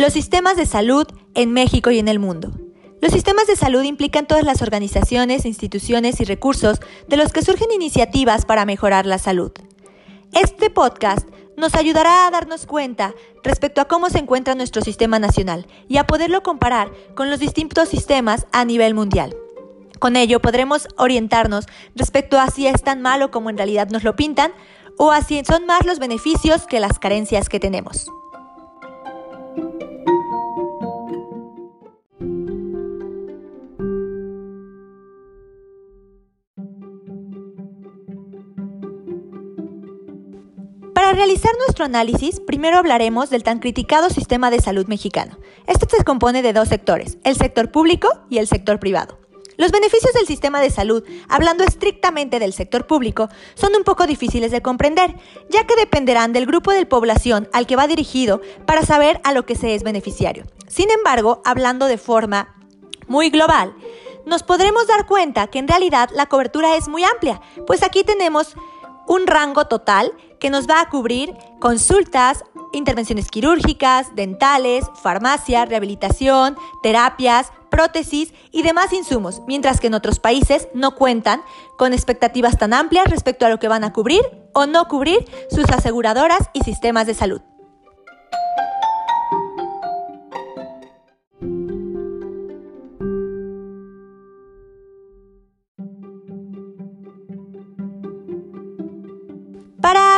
Los sistemas de salud en México y en el mundo. Los sistemas de salud implican todas las organizaciones, instituciones y recursos de los que surgen iniciativas para mejorar la salud. Este podcast nos ayudará a darnos cuenta respecto a cómo se encuentra nuestro sistema nacional y a poderlo comparar con los distintos sistemas a nivel mundial. Con ello podremos orientarnos respecto a si es tan malo como en realidad nos lo pintan o a si son más los beneficios que las carencias que tenemos. Para realizar nuestro análisis, primero hablaremos del tan criticado sistema de salud mexicano. Este se compone de dos sectores, el sector público y el sector privado. Los beneficios del sistema de salud, hablando estrictamente del sector público, son un poco difíciles de comprender, ya que dependerán del grupo de población al que va dirigido para saber a lo que se es beneficiario. Sin embargo, hablando de forma muy global, nos podremos dar cuenta que en realidad la cobertura es muy amplia, pues aquí tenemos un rango total que nos va a cubrir consultas, intervenciones quirúrgicas, dentales, farmacia, rehabilitación, terapias, prótesis y demás insumos, mientras que en otros países no cuentan con expectativas tan amplias respecto a lo que van a cubrir o no cubrir sus aseguradoras y sistemas de salud.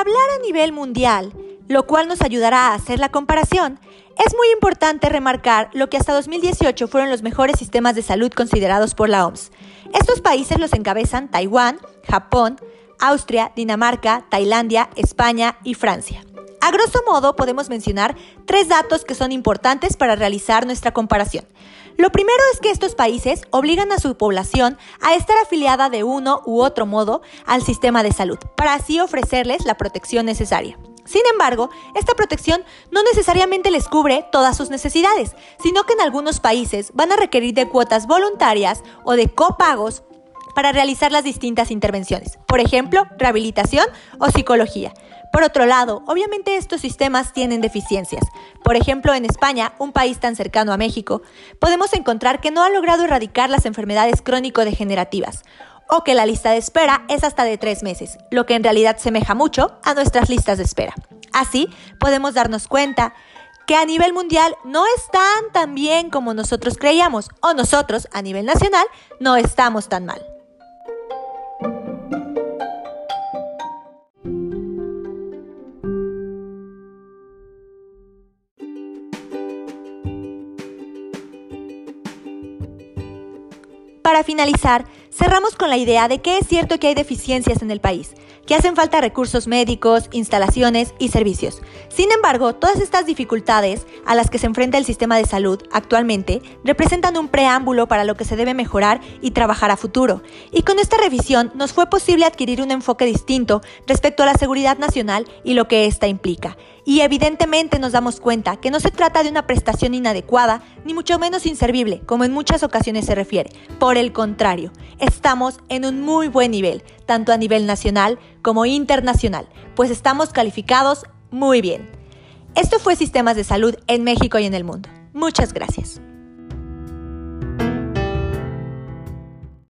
Hablar a nivel mundial, lo cual nos ayudará a hacer la comparación, es muy importante remarcar lo que hasta 2018 fueron los mejores sistemas de salud considerados por la OMS. Estos países los encabezan Taiwán, Japón, Austria, Dinamarca, Tailandia, España y Francia. A grosso modo podemos mencionar tres datos que son importantes para realizar nuestra comparación. Lo primero es que estos países obligan a su población a estar afiliada de uno u otro modo al sistema de salud, para así ofrecerles la protección necesaria. Sin embargo, esta protección no necesariamente les cubre todas sus necesidades, sino que en algunos países van a requerir de cuotas voluntarias o de copagos para realizar las distintas intervenciones, por ejemplo, rehabilitación o psicología. Por otro lado, obviamente estos sistemas tienen deficiencias. Por ejemplo, en España, un país tan cercano a México, podemos encontrar que no ha logrado erradicar las enfermedades crónico-degenerativas o que la lista de espera es hasta de tres meses, lo que en realidad semeja mucho a nuestras listas de espera. Así, podemos darnos cuenta que a nivel mundial no están tan bien como nosotros creíamos, o nosotros, a nivel nacional, no estamos tan mal. Para finalizar, cerramos con la idea de que es cierto que hay deficiencias en el país, que hacen falta recursos médicos, instalaciones y servicios. Sin embargo, todas estas dificultades a las que se enfrenta el sistema de salud actualmente representan un preámbulo para lo que se debe mejorar y trabajar a futuro. Y con esta revisión nos fue posible adquirir un enfoque distinto respecto a la seguridad nacional y lo que ésta implica. Y evidentemente nos damos cuenta que no se trata de una prestación inadecuada, ni mucho menos inservible, como en muchas ocasiones se refiere. Por el contrario, estamos en un muy buen nivel, tanto a nivel nacional como internacional, pues estamos calificados muy bien. Esto fue Sistemas de Salud en México y en el mundo. Muchas gracias.